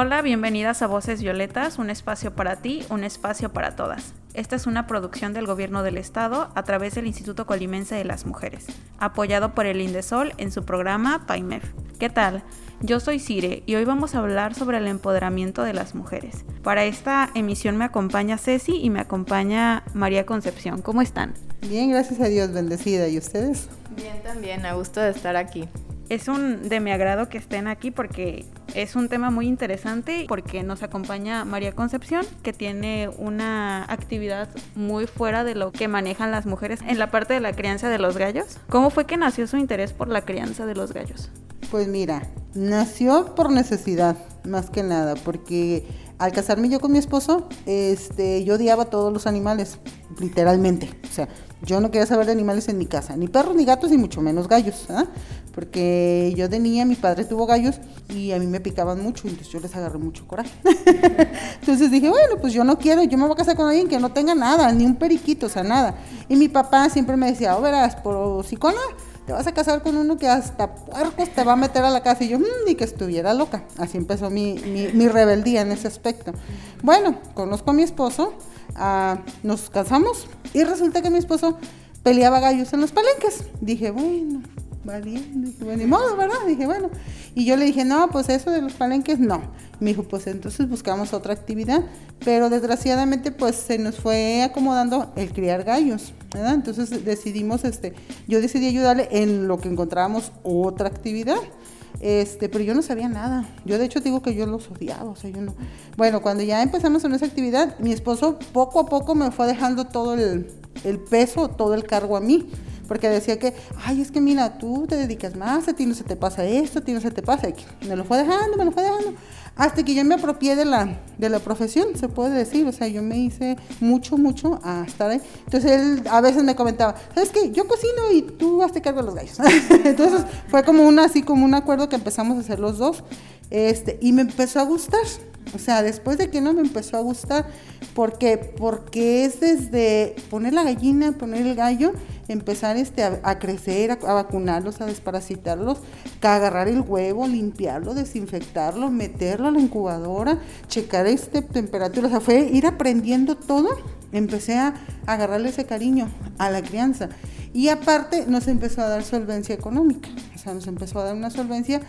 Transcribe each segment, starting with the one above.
Hola, bienvenidas a Voces Violetas, un espacio para ti, un espacio para todas. Esta es una producción del Gobierno del Estado a través del Instituto Colimense de las Mujeres, apoyado por el Indesol en su programa PAIMEF. ¿Qué tal? Yo soy Cire y hoy vamos a hablar sobre el empoderamiento de las mujeres. Para esta emisión me acompaña Ceci y me acompaña María Concepción. ¿Cómo están? Bien, gracias a Dios, bendecida. ¿Y ustedes? Bien, también, a gusto de estar aquí. Es un de mi agrado que estén aquí porque es un tema muy interesante porque nos acompaña María Concepción, que tiene una actividad muy fuera de lo que manejan las mujeres en la parte de la crianza de los gallos. ¿Cómo fue que nació su interés por la crianza de los gallos? Pues mira, nació por necesidad, más que nada, porque al casarme yo con mi esposo, este, yo odiaba a todos los animales, literalmente. O sea, yo no quería saber de animales en mi casa, ni perros, ni gatos, ni mucho menos gallos. ¿ah? Porque yo de niña, mi padre tuvo gallos y a mí me picaban mucho, entonces yo les agarré mucho coraje. entonces dije, bueno, pues yo no quiero, yo me voy a casar con alguien que no tenga nada, ni un periquito, o sea, nada. Y mi papá siempre me decía, oh, verás, por psicona te vas a casar con uno que hasta puercos te va a meter a la casa. Y yo, mmm, ni que estuviera loca. Así empezó mi, mi, rebeldía en ese aspecto. Bueno, conozco a mi esposo, nos casamos y resulta que mi esposo peleaba gallos en los palenques. Dije, bueno, va bien, dije, bueno, ni modo, ¿verdad? Dije, bueno. Y yo le dije, no, pues eso de los palenques no. Me dijo, pues entonces buscamos otra actividad. Pero desgraciadamente, pues se nos fue acomodando el criar gallos, ¿verdad? Entonces decidimos, este, yo decidí ayudarle en lo que encontrábamos otra actividad. Este, pero yo no sabía nada. Yo de hecho digo que yo los odiaba. Bueno, cuando ya empezamos en esa actividad, mi esposo poco a poco me fue dejando todo el peso, todo el cargo a mí porque decía que, ay, es que mira, tú te dedicas más, a ti no se te pasa esto, a ti no se te pasa. Me lo fue dejando, me lo fue dejando. Hasta que yo me apropié de la, de la profesión, se puede decir. O sea, yo me hice mucho, mucho a estar ahí. Entonces él a veces me comentaba, ¿sabes qué? Yo cocino y tú hazte cargo de los gallos. Entonces fue como una, así como un acuerdo que empezamos a hacer los dos. Este, y me empezó a gustar. O sea, después de que no me empezó a gustar, porque porque es desde poner la gallina, poner el gallo, empezar este a, crecer, a, vacunarlos, a desparasitarlos, a agarrar el huevo, limpiarlo, desinfectarlo, meterlo a la incubadora, checar este temperatura, o sea, fue ir aprendiendo todo. Empecé a agarrarle ese cariño a la crianza. Y aparte nos empezó a dar solvencia económica, o sea, nos empezó a dar una solvencia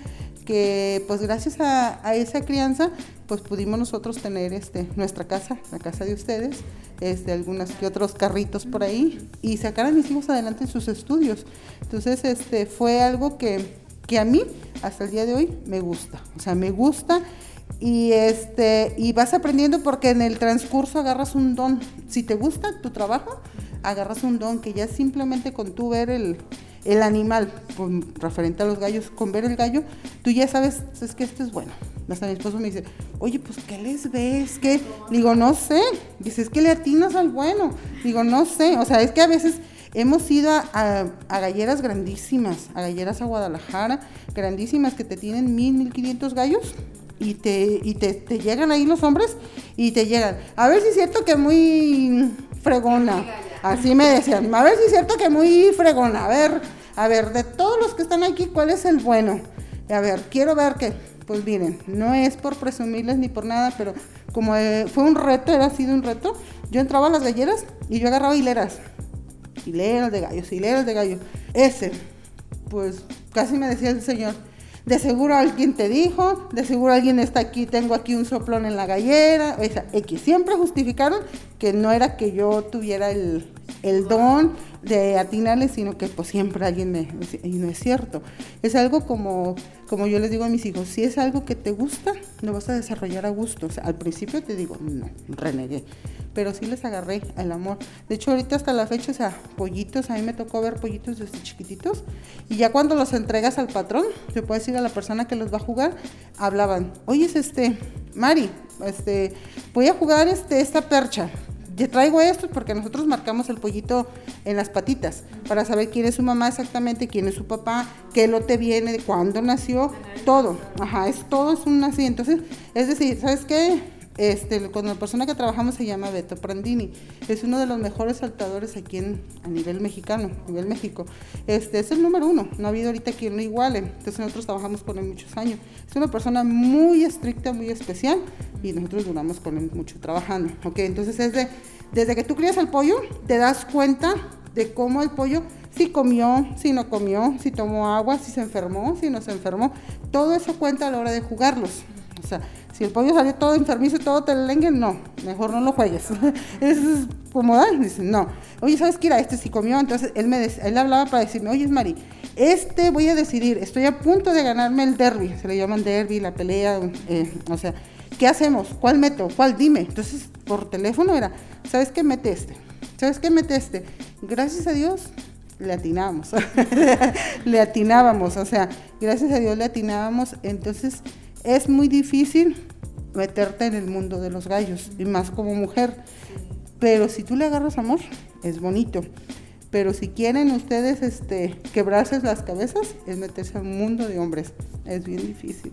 que pues gracias a, esa crianza pues pudimos nosotros tener este nuestra casa, la casa de ustedes, este algunos que otros carritos por ahí y sacar a mis hijos adelante sus estudios. Entonces, este fue algo que, que a mí hasta el día de hoy me gusta. O sea, me gusta y este y vas aprendiendo porque en el transcurso agarras un don. Si te gusta tu trabajo, agarras un don que ya simplemente con tu ver el el animal, pues, referente a los gallos, con ver el gallo, tú ya sabes, es que esto es bueno. Hasta mi esposo me dice, oye, pues, ¿qué les ves? ¿Qué? Digo, no sé. Dice, es que le atinas al bueno. Digo, no sé. O sea, es que a veces hemos ido a, galleras grandísimas, a galleras a Guadalajara, grandísimas, que te tienen mil, mil quinientos gallos. Y, te, y te, te llegan ahí los hombres y te llegan. A ver si es cierto que muy fregona. Así me decían. A ver si es cierto que muy fregona. A ver, a ver, de todos los que están aquí, ¿cuál es el bueno? A ver, quiero ver que, pues miren, no es por presumirles ni por nada, pero como eh, fue un reto, era sido un reto, yo entraba a las galleras y yo agarraba hileras. Hileras de gallos, hileras de gallos. Ese, pues casi me decía el señor, de seguro alguien te dijo, de seguro alguien está aquí, tengo aquí un soplón en la gallera, o sea, X. Siempre justificaron que no era que yo tuviera el, el don de atinarle, sino que pues siempre alguien me, y no es cierto. Es algo como, como yo les digo a mis hijos, si es algo que te gusta, lo vas a desarrollar a gusto. Al principio te digo, no, renegué, pero sí les agarré el amor. De hecho, ahorita hasta la fecha, o sea, pollitos, a mí me tocó ver pollitos desde chiquititos, y ya cuando los entregas al patrón, se puede decir a la persona que los va a jugar, hablaban, oye, es este, Mari, este, voy a jugar este, esta percha ya traigo esto porque nosotros marcamos el pollito en las patitas para saber quién es su mamá exactamente, quién es su papá, qué lote viene, cuándo nació, todo. Ajá, es todo es un así. Entonces, es decir, ¿sabes qué? Este, con la persona que trabajamos se llama Beto Prandini. Es uno de los mejores saltadores aquí en, a nivel mexicano, a nivel México. Este, es el número uno. No ha habido ahorita quien lo iguale. Entonces nosotros trabajamos con él muchos años. Es una persona muy estricta, muy especial y nosotros duramos con él mucho trabajando. Ok, entonces es de, desde que tú crías el pollo, te das cuenta de cómo el pollo si comió, si no comió, si tomó agua, si se enfermó, si no se enfermó. Todo eso cuenta a la hora de jugarlos. O sea, si el pollo salió todo enfermizo y todo telengue, no, mejor no lo juegues. es como, da, dice, no. Oye, ¿sabes qué era? Este sí comió. Entonces él me él hablaba para decirme, oye, Mari, este voy a decidir, estoy a punto de ganarme el derby, se le llaman derby, la pelea, eh, o sea, ¿qué hacemos? ¿Cuál meto? ¿Cuál? Dime. Entonces, por teléfono era, ¿sabes qué mete este? ¿Sabes qué mete este? Gracias a Dios, le atinábamos, le atinábamos, o sea, gracias a Dios le atinábamos, entonces es muy difícil meterte en el mundo de los gallos, y más como mujer. Pero si tú le agarras amor, es bonito. Pero si quieren ustedes este, quebrarse las cabezas, es meterse al mundo de hombres. Es bien difícil.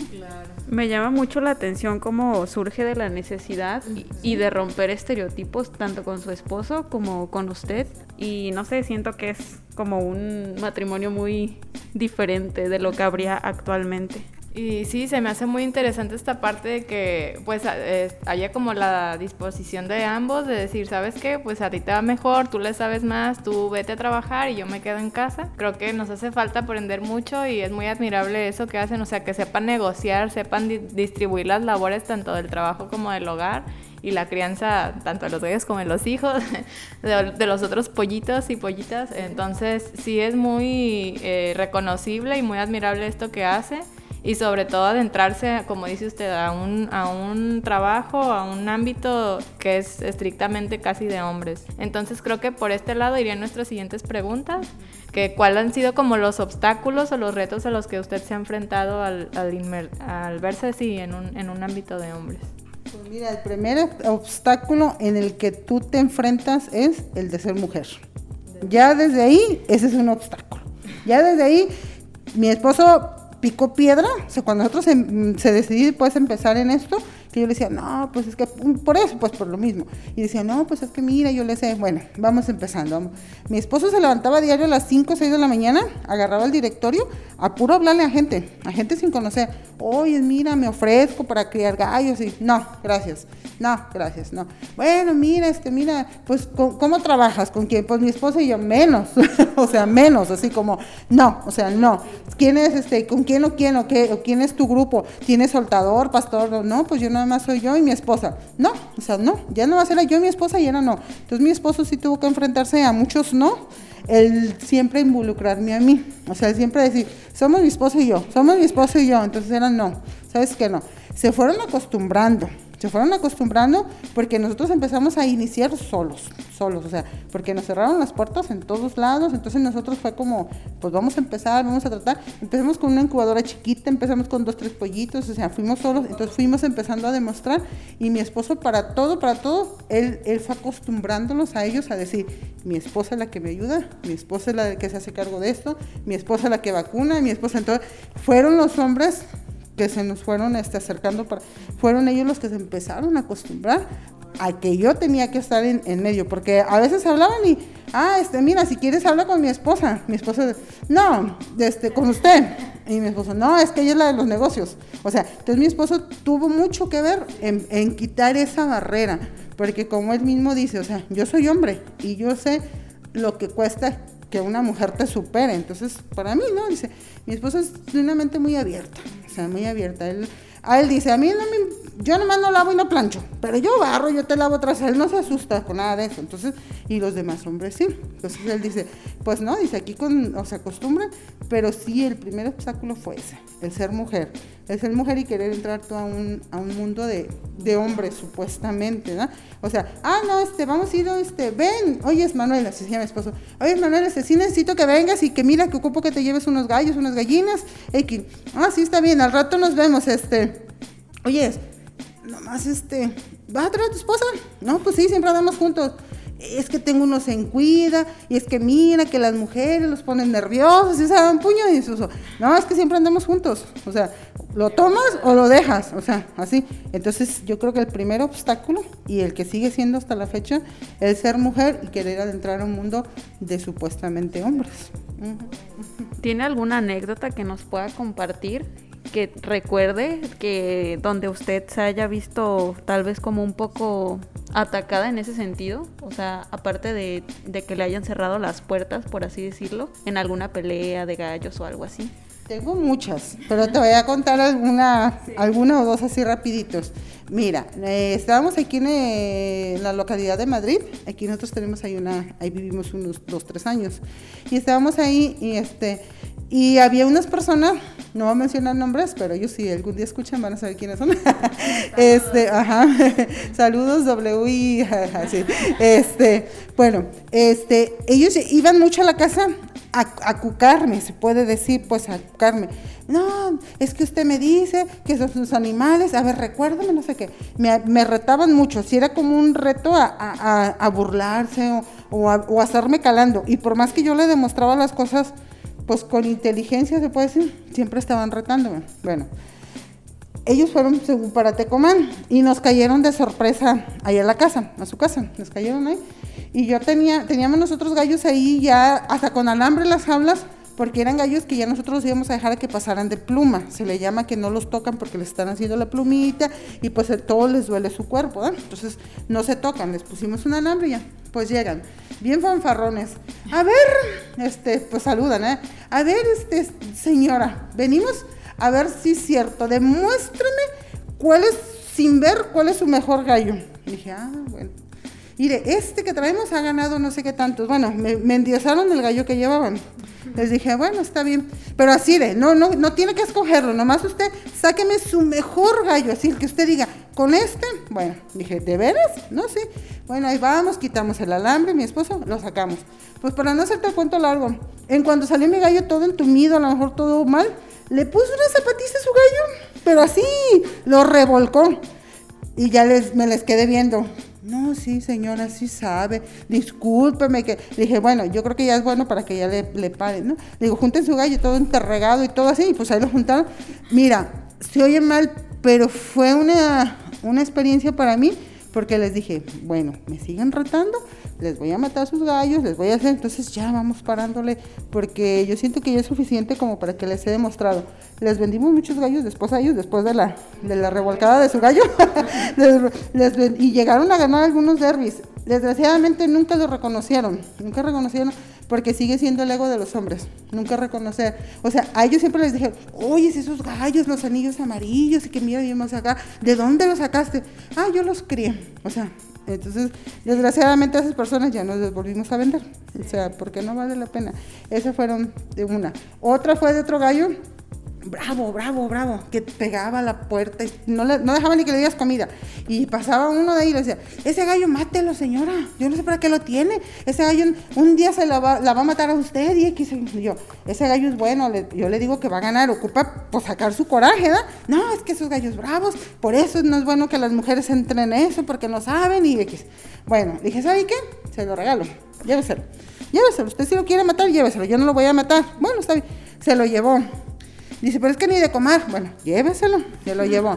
Me llama mucho la atención cómo surge de la necesidad y, y, de romper estereotipos tanto con su esposo como con usted. Y no sé, siento que es como un matrimonio muy diferente de lo que habría actualmente. Y sí, se me hace muy interesante esta parte de que pues haya como la disposición de ambos de decir, ¿sabes qué? Pues a ti te va mejor, tú le sabes más, tú vete a trabajar y yo me quedo en casa. Creo que nos hace falta aprender mucho y es muy admirable eso que hacen, o sea, que sepan negociar, sepan distribuir las labores tanto del trabajo como del hogar y la crianza tanto de los bebés como de los hijos, de, los otros pollitos y pollitas. Entonces sí es muy eh, reconocible y muy admirable esto que hace y sobre todo adentrarse, como dice usted, a un, a un trabajo, a un ámbito que es estrictamente casi de hombres. Entonces creo que por este lado irían nuestras siguientes preguntas, que cuáles han sido como los obstáculos o los retos a los que usted se ha enfrentado al, al, verse así en un, en un ámbito de hombres. Pues mira, el primer obstáculo en el que tú te enfrentas es el de ser mujer. Ya desde ahí, ese es un obstáculo. Ya desde ahí, mi esposo picó piedra, o sea, cuando nosotros se, se decidimos pues empezar en esto, que yo le decía, no, pues es que por eso, pues por lo mismo. Y decía, no, pues es que mira, yo le sé, bueno, vamos empezando. Mi esposo se levantaba a diario a las 5 o 6 de la mañana, agarraba el directorio, a puro hablarle a gente, a gente sin conocer. Oye, mira, me ofrezco para criar gallos. Y no, gracias. No, gracias, no. Bueno, mira, este, mira, pues, ¿cómo trabajas? ¿Con quién? Pues mi esposa y yo, menos. o sea, menos, así como, no, o sea, no. ¿Quién es este? ¿Con quién o quién o qué? ¿O quién es tu grupo? ¿Tienes soltador, pastor? No, pues yo no nada más soy yo y mi esposa. No, o sea, no, ya no va a ser yo y mi esposa y era no. Entonces mi esposo sí tuvo que enfrentarse a muchos no, el siempre involucrarme a mí. O sea, siempre decir, somos mi esposo y yo, somos mi esposo y yo. Entonces era no, ¿sabes qué no? Se fueron acostumbrando se fueron acostumbrando porque nosotros empezamos a iniciar solos, solos, o sea, porque nos cerraron las puertas en todos lados, entonces nosotros fue como, pues vamos a empezar, vamos a tratar, empezamos con una incubadora chiquita, empezamos con dos, tres pollitos, o sea, fuimos solos, entonces fuimos empezando a demostrar y mi esposo para todo, para todo, él, él fue acostumbrándolos a ellos a decir, mi esposa es la que me ayuda, mi esposa es la que se hace cargo de esto, mi esposa es la que vacuna, mi esposa, entonces fueron los hombres que se nos fueron este, acercando, para, fueron ellos los que se empezaron a acostumbrar a que yo tenía que estar en, medio, porque a veces hablaban y, ah, este, mira, si quieres habla con mi esposa. Mi esposa, no, este, con usted. Y mi esposo, no, es que ella es la de los negocios. O sea, entonces mi esposo tuvo mucho que ver en, en quitar esa barrera, porque como él mismo dice, o sea, yo soy hombre y yo sé lo que cuesta que una mujer te supere. Entonces, para mí, ¿no? Dice, mi esposo es una mente muy abierta, o sea, muy abierta. Él, él dice, a mí no me, yo nomás no lavo y no plancho, pero yo barro, yo te lavo tras él, no se asusta con nada de eso. Entonces, y los demás hombres sí. Entonces él dice, pues no, dice, aquí con, o se acostumbran, pero sí el primer obstáculo fue ese, el ser mujer el ser mujer y querer entrar tú a un, a un mundo de, de, hombres, supuestamente, ¿no? O sea, ah, no, este, vamos a ir, este, ven, oye, es Manuel, así se llama mi esposo, oye, Manuel, este, sí necesito que vengas y que mira, que ocupo que te lleves unos gallos, unas gallinas, X. Ah, sí, está bien, al rato nos vemos, este, oye, nomás, este, ¿vas a traer tu esposa? No, pues sí, siempre andamos juntos es que tengo unos en cuida, y es que mira que las mujeres los ponen nerviosos, y se dan puño y eso. No, es que siempre andamos juntos. O sea, lo tomas o lo dejas, o sea, así. Entonces, yo creo que el primer obstáculo y el que sigue siendo hasta la fecha es ser mujer y querer adentrar a un mundo de supuestamente hombres. ¿Tiene alguna anécdota que nos pueda compartir? Que recuerde que donde usted se haya visto tal vez como un poco atacada en ese sentido, o sea, aparte de, que le hayan cerrado las puertas, por así decirlo, en alguna pelea de gallos o algo así. Tengo muchas, pero te voy a contar alguna, alguna o dos así rapiditos. Mira, eh, estábamos aquí eh, en, la localidad de Madrid, aquí nosotros tenemos ahí una, ahí vivimos unos dos, tres años, y estábamos ahí y este, y había unas personas, no voy a mencionar nombres, pero ellos si algún día escuchan van a saber quiénes son. este, ajá, saludos W y así. Este, bueno, este, ellos iban mucho a la casa a, cucarme, se puede decir, pues a cucarme. No, es que usted me dice que son sus animales, a ver, recuérdame, no sé qué. Me, retaban mucho, si era como un reto a, burlarse o, o, a, estarme calando. Y por más que yo le demostraba las cosas pues con inteligencia se puede decir, siempre estaban retándome. Bueno, ellos fueron para Tecomán y nos cayeron de sorpresa ahí a la casa, a su casa, nos cayeron ahí. Y yo tenía, teníamos nosotros gallos ahí ya hasta con alambre las jaulas, porque eran gallos que ya nosotros íbamos a dejar que pasaran de pluma. Se le llama que no los tocan porque les están haciendo la plumita y pues todo les duele su cuerpo, Entonces no se tocan, les pusimos un alambre y ya, pues llegan bien fanfarrones. A ver, este, pues saludan, ¿eh? A ver, este, señora, venimos a ver si es cierto. Demuéstrame cuál es, sin ver, cuál es su mejor gallo. dije, ah, bueno. Mire, este que traemos ha ganado no sé qué tantos. Bueno, me, endiosaron el gallo que llevaban. Les dije, bueno, está bien. Pero así de, no, no, no tiene que escogerlo. Nomás usted sáqueme su mejor gallo. Así el que usted diga, con este, bueno, dije, ¿de veras? No, sí. Bueno, ahí vamos, quitamos el alambre, mi esposo, lo sacamos. Pues para no hacerte cuento largo, en cuanto salió mi gallo todo entumido, a lo mejor todo mal, le puso una zapatilla a su gallo, pero así, lo revolcó. Y ya les, me les quedé viendo. No, sí, señora, sí sabe. Discúlpeme que. dije, bueno, yo creo que ya es bueno para que ya le, le pare, ¿no? Digo, junten su gallo todo enterregado y todo así. Y pues ahí lo juntaron. Mira, se oye mal, pero fue una, una experiencia para mí porque les dije, bueno, me siguen retando, les voy a matar sus gallos, les voy a hacer, entonces ya vamos parándole, porque yo siento que ya es suficiente como para que les he demostrado. Les vendimos muchos gallos después a ellos, después de la, de la revolcada de su gallo, y llegaron a ganar algunos derbis. Desgraciadamente nunca lo reconocieron, nunca reconocieron porque sigue siendo el ego de los hombres, nunca reconocer. O sea, a ellos siempre les dije, oye, esos gallos, los anillos amarillos, y que mira, vimos acá, ¿de dónde los sacaste? Ah, yo los crié. O sea, entonces, desgraciadamente a esas personas ya nos les volvimos a vender. O sea, porque no vale la pena. Esas fueron de una. Otra fue de otro gallo bravo, bravo, bravo, que pegaba la puerta y no, no dejaba ni que le dieras comida. Y pasaba uno de ahí y le decía, ese gallo mátelo, señora, yo no sé para qué lo tiene. Ese gallo un día se la va, la va a matar a usted y yo, ese gallo es bueno, yo le digo que va a ganar, ocupa por sacar su coraje, ¿verdad? No, es que esos gallos bravos, por eso no es bueno que las mujeres entren en eso, porque no saben y X. Bueno, dije, ¿sabe qué? Se lo regalo, lléveselo. Lléveselo, usted si lo quiere matar, lléveselo, yo no lo voy a matar. Bueno, está bien. Se lo llevó Dice, pero es que ni de comer. Bueno, lléveselo. Yo lo llevo.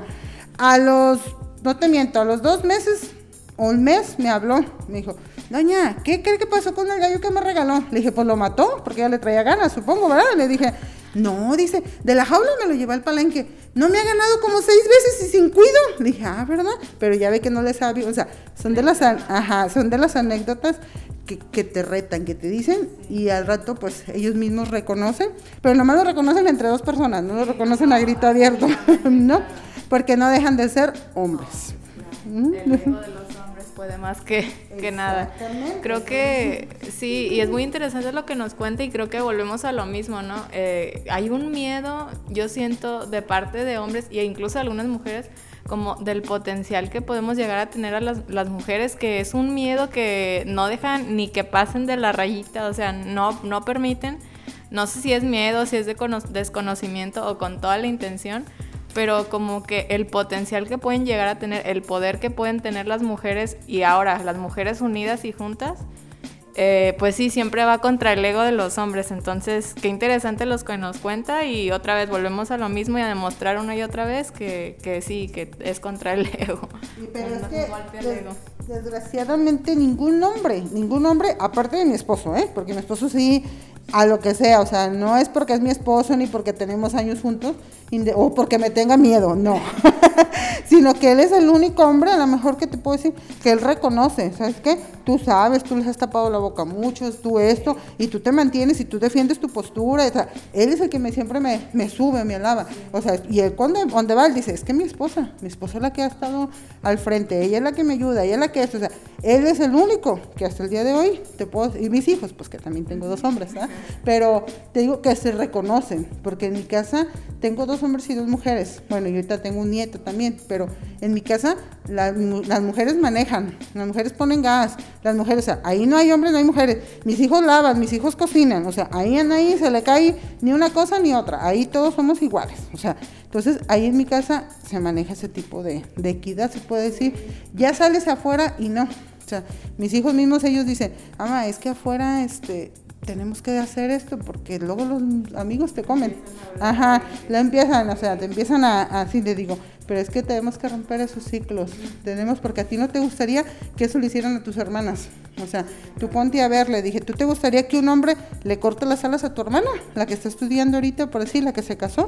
A los, no te miento, a los dos meses un mes me habló. Me dijo, doña, ¿qué cree que pasó con el gallo que me regaló? Le dije, pues lo mató, porque ya le traía ganas, supongo, ¿verdad? Le dije, no, dice, de la jaula me lo llevé al palenque. No me ha ganado como seis veces y sin cuido. Le dije, ah, ¿verdad? Pero ya ve que no le sabe. O sea, son de las, ajá, son de las anécdotas que, te retan, que te dicen, y al rato pues ellos mismos reconocen, pero nomás lo reconocen entre dos personas, no lo reconocen a grito abierto, ¿no? Porque no dejan de ser hombres puede más que, que nada. Creo que sí, y es muy interesante lo que nos cuenta y creo que volvemos a lo mismo, ¿no? Eh, hay un miedo, yo siento, de parte de hombres e incluso de algunas mujeres, como del potencial que podemos llegar a tener a las, las, mujeres, que es un miedo que no dejan ni que pasen de la rayita, o sea, no, no permiten, no sé si es miedo, si es de desconocimiento o con toda la intención, pero como que el potencial que pueden llegar a tener, el poder que pueden tener las mujeres y ahora las mujeres unidas y juntas, eh, pues sí, siempre va contra el ego de los hombres. Entonces, qué interesante los que nos cuenta y otra vez volvemos a lo mismo y a demostrar una y otra vez que, que sí, que es contra el ego. pero es que, desgraciadamente ningún hombre, ningún hombre, aparte de mi esposo, ¿eh? porque mi esposo sí a lo que sea, o sea, no es porque es mi esposo ni porque tenemos años juntos o porque me tenga miedo, no, sino que él es el único hombre, a lo mejor que te puedo decir, que él reconoce, ¿sabes qué? Tú sabes, tú les has tapado la boca a muchos, tú esto, y tú te mantienes y tú defiendes tu postura, o sea, él es el que me, siempre me, sube, me alaba, o sea, y él cuando, donde va, él dice, es que mi esposa, mi esposa es la que ha estado al frente, ella es la que me ayuda, ella es la que es, o sea, él es el único que hasta el día de hoy te puedo, y mis hijos, pues que también tengo dos hombres, ¿verdad? Pero te digo que se reconocen, porque en mi casa tengo dos hombres y dos mujeres. Bueno, yo ahorita tengo un nieto también, pero en mi casa las mujeres manejan, las mujeres ponen gas, las mujeres, o sea, ahí no hay hombres, no hay mujeres. Mis hijos lavan, mis hijos cocinan, o sea, ahí en ahí se le cae ni una cosa ni otra, ahí todos somos iguales, o sea, entonces ahí en mi casa se maneja ese tipo de, de equidad, se puede decir. Ya sales afuera y no, o sea, mis hijos mismos ellos dicen, ama, es que afuera este tenemos que hacer esto porque luego los amigos te comen. Ajá, la empiezan, o sea, te empiezan a, así le digo, pero es que tenemos que romper esos ciclos. Tenemos, porque a ti no te gustaría que eso le hicieran a tus hermanas. O sea, tú ponte a ver, le dije, ¿tú te gustaría que un hombre le corte las alas a tu hermana? La que está estudiando ahorita, por decir, la que se casó.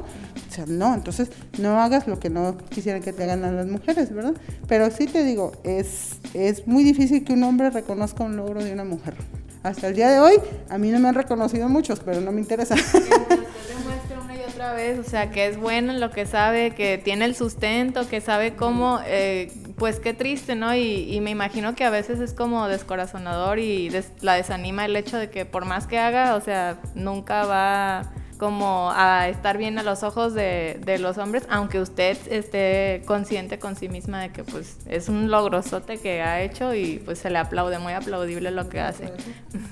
O sea, no, entonces no hagas lo que no quisieran que te hagan a las mujeres, ¿verdad? Pero sí te digo, es, es muy difícil que un hombre reconozca un logro de una mujer. Hasta el día de hoy, a mí no me han reconocido muchos, pero no me interesa. demuestra una y otra vez, o sea, que es bueno en lo que sabe, que tiene el sustento, que sabe cómo, eh, pues qué triste, ¿no? Y, me imagino que a veces es como descorazonador y la desanima el hecho de que por más que haga, o sea, nunca va como a estar bien a los ojos de, los hombres, aunque usted esté consciente con sí misma de que pues es un logrosote que ha hecho y pues se le aplaude, muy aplaudible lo que hace.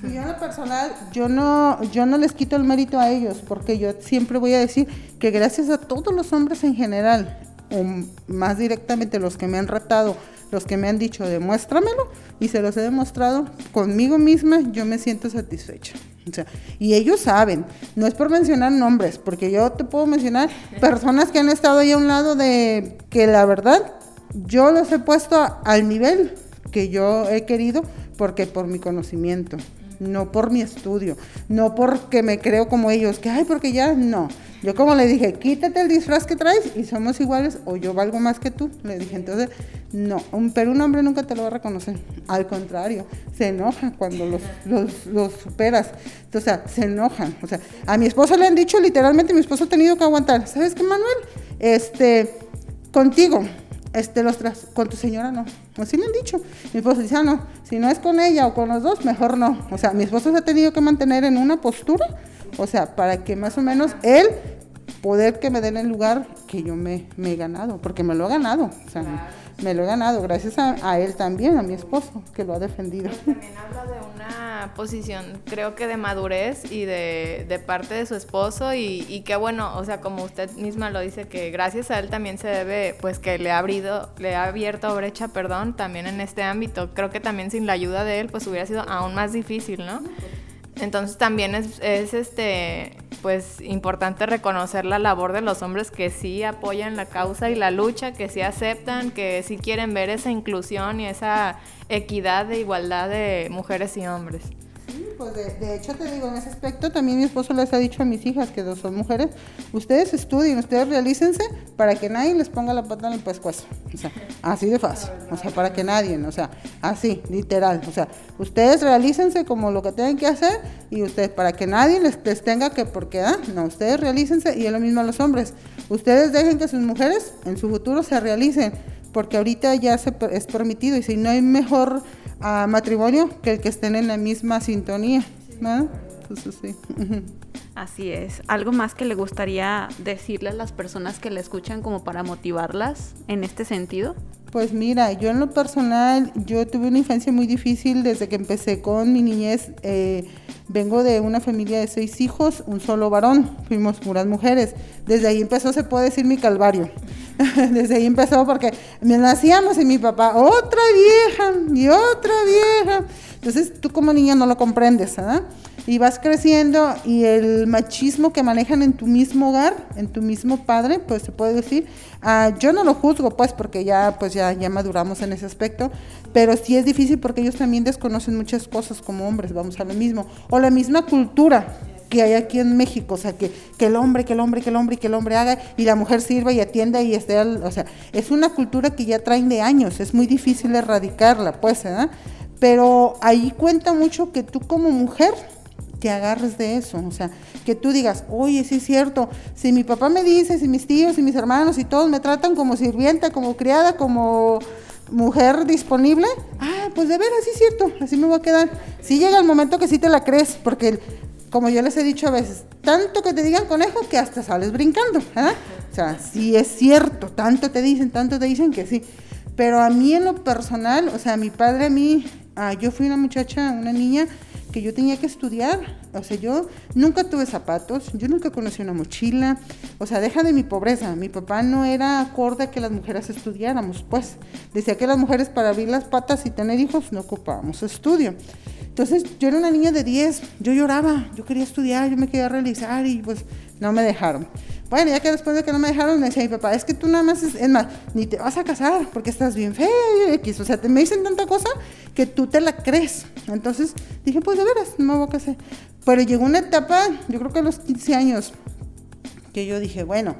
yo en lo personal, yo no, yo no les quito el mérito a ellos, porque yo siempre voy a decir que gracias a todos los hombres en general, o más directamente los que me han retado, los que me han dicho demuéstramelo y se los he demostrado conmigo misma, yo me siento satisfecha. Y ellos saben, no es por mencionar nombres, porque yo te puedo mencionar personas que han estado ahí a un lado de que la verdad yo los he puesto al nivel que yo he querido porque por mi conocimiento no por mi estudio, no porque me creo como ellos, que ay, porque ya no. Yo como le dije, quítate el disfraz que traes y somos iguales o yo valgo más que tú. Le dije, entonces, no, un, pero un hombre nunca te lo va a reconocer. Al contrario, se enoja cuando los, los, los superas. o sea, se enojan. O sea, a mi esposo le han dicho literalmente, mi esposo ha tenido que aguantar. ¿Sabes qué, Manuel? Este, contigo este, los tras, con tu señora no. Así me han dicho. Mi esposo dice, ah, no, si no es con ella o con los dos, mejor no. O sea, mi esposo se ha tenido que mantener en una postura, o sea, para que más o menos él poder que me den el lugar que yo me, me he ganado, porque me lo he ganado. O sea, me lo he ganado gracias a, él también, a mi esposo, que lo ha defendido. también habla de una posición, creo que de madurez y de, de parte de su esposo y, y, que bueno, o sea, como usted misma lo dice, que gracias a él también se debe, pues que le ha abrido, le ha abierto brecha, perdón, también en este ámbito. Creo que también sin la ayuda de él, pues hubiera sido aún más difícil, ¿no? Entonces también es, es, este pues importante reconocer la labor de los hombres que sí apoyan la causa y la lucha, que sí aceptan, que sí quieren ver esa inclusión y esa equidad de igualdad de mujeres y hombres pues de, hecho te digo, en ese aspecto también mi esposo les ha dicho a mis hijas, que son mujeres, ustedes estudien, ustedes realícense para que nadie les ponga la pata en el pescuezo. Así de fácil. O sea, para que nadie, o sea, así, literal. O sea, ustedes realícense como lo que tienen que hacer y ustedes, para que nadie les, tenga que, porque, ah, no, ustedes realícense y es lo mismo a los hombres. Ustedes dejen que sus mujeres en su futuro se realicen, porque ahorita ya se, es permitido y si no hay mejor a matrimonio que el que estén en la misma sintonía, ¿no? sí. Así es. ¿Algo más que le gustaría decirle a las personas que le escuchan como para motivarlas en este sentido? Pues mira, yo en lo personal, yo tuve una infancia muy difícil desde que empecé con mi niñez. Eh, vengo de una familia de seis hijos, un solo varón, fuimos puras mujeres. Desde ahí empezó, se puede decir, mi calvario. desde ahí empezó porque me nacíamos y mi papá, otra vieja y otra vieja. Entonces tú como niña no lo comprendes, ¿verdad? Y vas creciendo y el machismo que manejan en tu mismo hogar, en tu mismo padre, pues se puede decir, ah, yo no lo juzgo pues porque ya pues ya, ya maduramos en ese aspecto, pero sí es difícil porque ellos también desconocen muchas cosas como hombres, vamos a lo mismo, o la misma cultura que hay aquí en México, o sea, que, que el hombre, que el hombre, que el hombre, que el hombre haga y la mujer sirva y atienda y esté, o sea, es una cultura que ya traen de años, es muy difícil erradicarla, pues, ¿verdad? Pero ahí cuenta mucho que tú como mujer te agarres de eso, o sea, que tú digas, oye, sí es cierto, si mi papá me dice, si mis tíos y mis hermanos y todos me tratan como sirvienta, como criada, como mujer disponible, ah, pues de veras sí es cierto, así me voy a quedar. Si llega el momento que sí te la crees, porque como yo les he dicho a veces, tanto que te digan conejo que hasta sales brincando, ¿eh? O sea, sí es cierto, tanto te dicen, tanto te dicen que sí. Pero a mí en lo personal, o sea, mi padre a mí, ah, yo fui una muchacha, una niña yo tenía que estudiar. O sea, yo nunca tuve zapatos, yo nunca conocí una mochila. O sea, deja de mi pobreza. Mi papá no era acorde a que las mujeres estudiáramos, pues. Decía que las mujeres para abrir las patas y tener hijos no ocupábamos estudio. Entonces, yo era una niña de 10, yo lloraba, yo quería estudiar, yo me quería realizar y pues no me dejaron. Bueno, ya que después de que no me dejaron, me decía mi papá, es que tú nada más, es, más, ni te vas a casar porque estás bien fea X. O sea, te, me dicen tanta cosa que tú te la crees. Entonces dije, pues de veras, no me voy a casar. Pero llegó una etapa, yo creo que a los 15 años, que yo dije, bueno,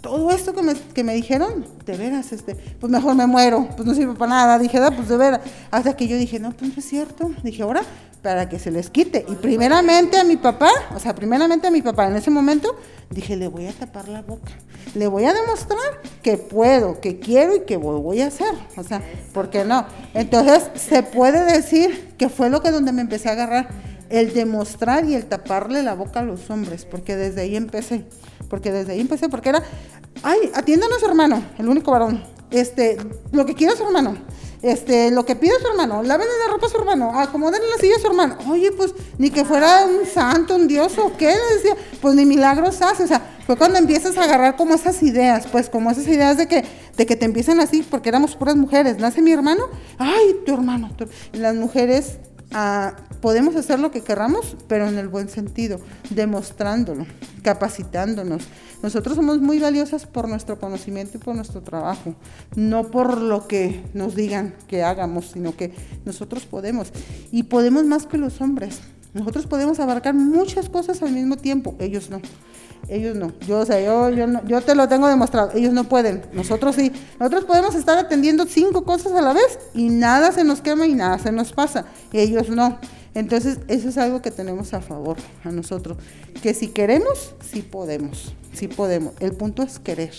todo esto que me, que me dijeron, de veras, este, pues mejor me muero, pues no sirve para nada. Dije, da, pues de veras. Hasta que yo dije, no, pues no es cierto. Dije, ahora, para que se les quite. Y primeramente a mi papá, o sea, primeramente a mi papá, en ese momento, dije, le voy a tapar la boca. Le voy a demostrar que puedo, que quiero y que voy a hacer. O sea, ¿por qué no? Entonces, se puede decir que fue lo que donde me empecé a agarrar, el demostrar y el taparle la boca a los hombres, porque desde ahí empecé. Porque desde ahí empecé, porque era, ay, atiéndanos hermano, el único varón. Este, lo que quiera su hermano este, lo que pide su hermano, lávenle la ropa a su hermano, acomódenle la silla a su hermano. Oye, pues ni que fuera un santo, un dios o qué, le decía, pues ni milagros hace. O sea, fue cuando empiezas a agarrar como esas ideas, pues como esas ideas de que, de que te empiezan así, porque éramos puras mujeres. Nace mi hermano, ay, tu hermano. Las mujeres ah, podemos hacer lo que querramos, pero en el buen sentido, demostrándolo, capacitándonos. Nosotros somos muy valiosas por nuestro conocimiento y por nuestro trabajo, no por lo que nos digan que hagamos, sino que nosotros podemos. Y podemos más que los hombres. Nosotros podemos abarcar muchas cosas al mismo tiempo, ellos no. Ellos no. Yo, o sea, yo, yo, yo te lo tengo demostrado. Ellos no pueden. Nosotros sí. Nosotros podemos estar atendiendo cinco cosas a la vez y nada se nos quema y nada se nos pasa. Ellos no. Entonces, eso es algo que tenemos a favor a nosotros, que si queremos, sí podemos, sí podemos. El punto es querer.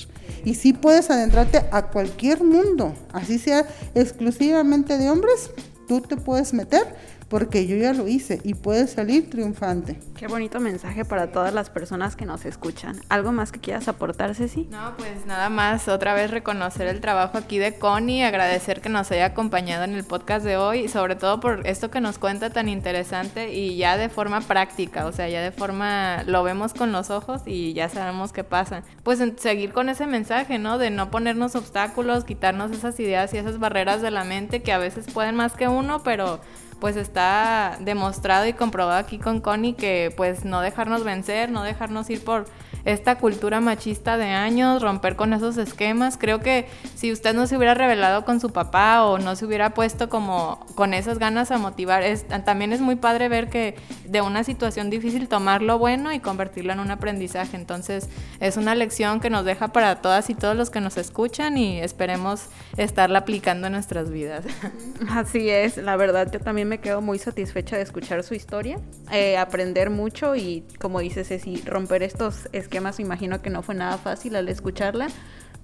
Y sí puedes adentrarte a cualquier mundo, así sea exclusivamente de hombres, tú te puedes meter porque yo ya lo hice y puedes salir triunfante. Qué bonito mensaje para todas las personas que nos escuchan. ¿Algo más que quieras aportar, Ceci? No, pues nada más, otra vez reconocer el trabajo aquí de Connie, agradecer que nos haya acompañado en el podcast de hoy y sobre todo por esto que nos cuenta tan interesante y ya de forma práctica, o sea, ya de forma lo vemos con los ojos y ya sabemos qué pasa. Pues seguir con ese mensaje, ¿no? De no ponernos obstáculos, quitarnos esas ideas y esas barreras de la mente que a veces pueden más que uno, pero pues está demostrado y comprobado aquí con Connie que pues no dejarnos vencer, no dejarnos ir por esta cultura machista de años, romper con esos esquemas. Creo que si usted no se hubiera revelado con su papá o no se hubiera puesto como con esas ganas a motivar, es, también es muy padre ver que de una situación difícil tomar lo bueno y convertirlo en un aprendizaje. Entonces es una lección que nos deja para todas y todos los que nos escuchan y esperemos estarla aplicando en nuestras vidas. Así es, la verdad yo también me quedo muy satisfecha de escuchar su historia, eh, aprender mucho y como dices Ceci, romper estos esquemas más imagino que no fue nada fácil al escucharla,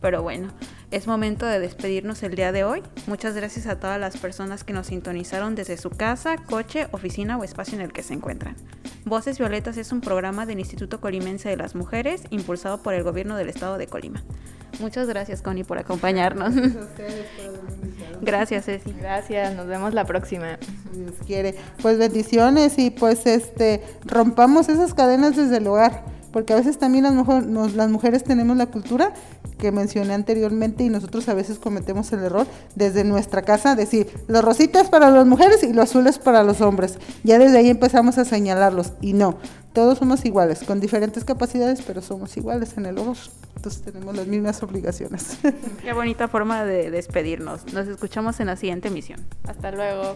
pero bueno, es momento de despedirnos el día de hoy. Muchas gracias a todas las personas que nos sintonizaron desde su casa, coche, oficina o espacio en el que se encuentran. Voces Violetas es un programa del Instituto Colimense de las Mujeres impulsado por el gobierno del estado de Colima. Muchas gracias, Connie, por acompañarnos. Gracias, Ceci. Gracias, nos vemos la próxima. Si Dios quiere. Pues bendiciones y pues este rompamos esas cadenas desde el hogar, porque a veces también las, mujer- nos- las mujeres tenemos la cultura que mencioné anteriormente y nosotros a veces cometemos el error desde nuestra casa decir, lo rosita es para las mujeres y lo azul es para los hombres. Ya desde ahí empezamos a señalarlos y no, todos somos iguales, con diferentes capacidades, pero somos iguales en el hogar. Entonces tenemos las mismas obligaciones. Qué bonita forma de despedirnos. Nos escuchamos en la siguiente emisión. Hasta luego.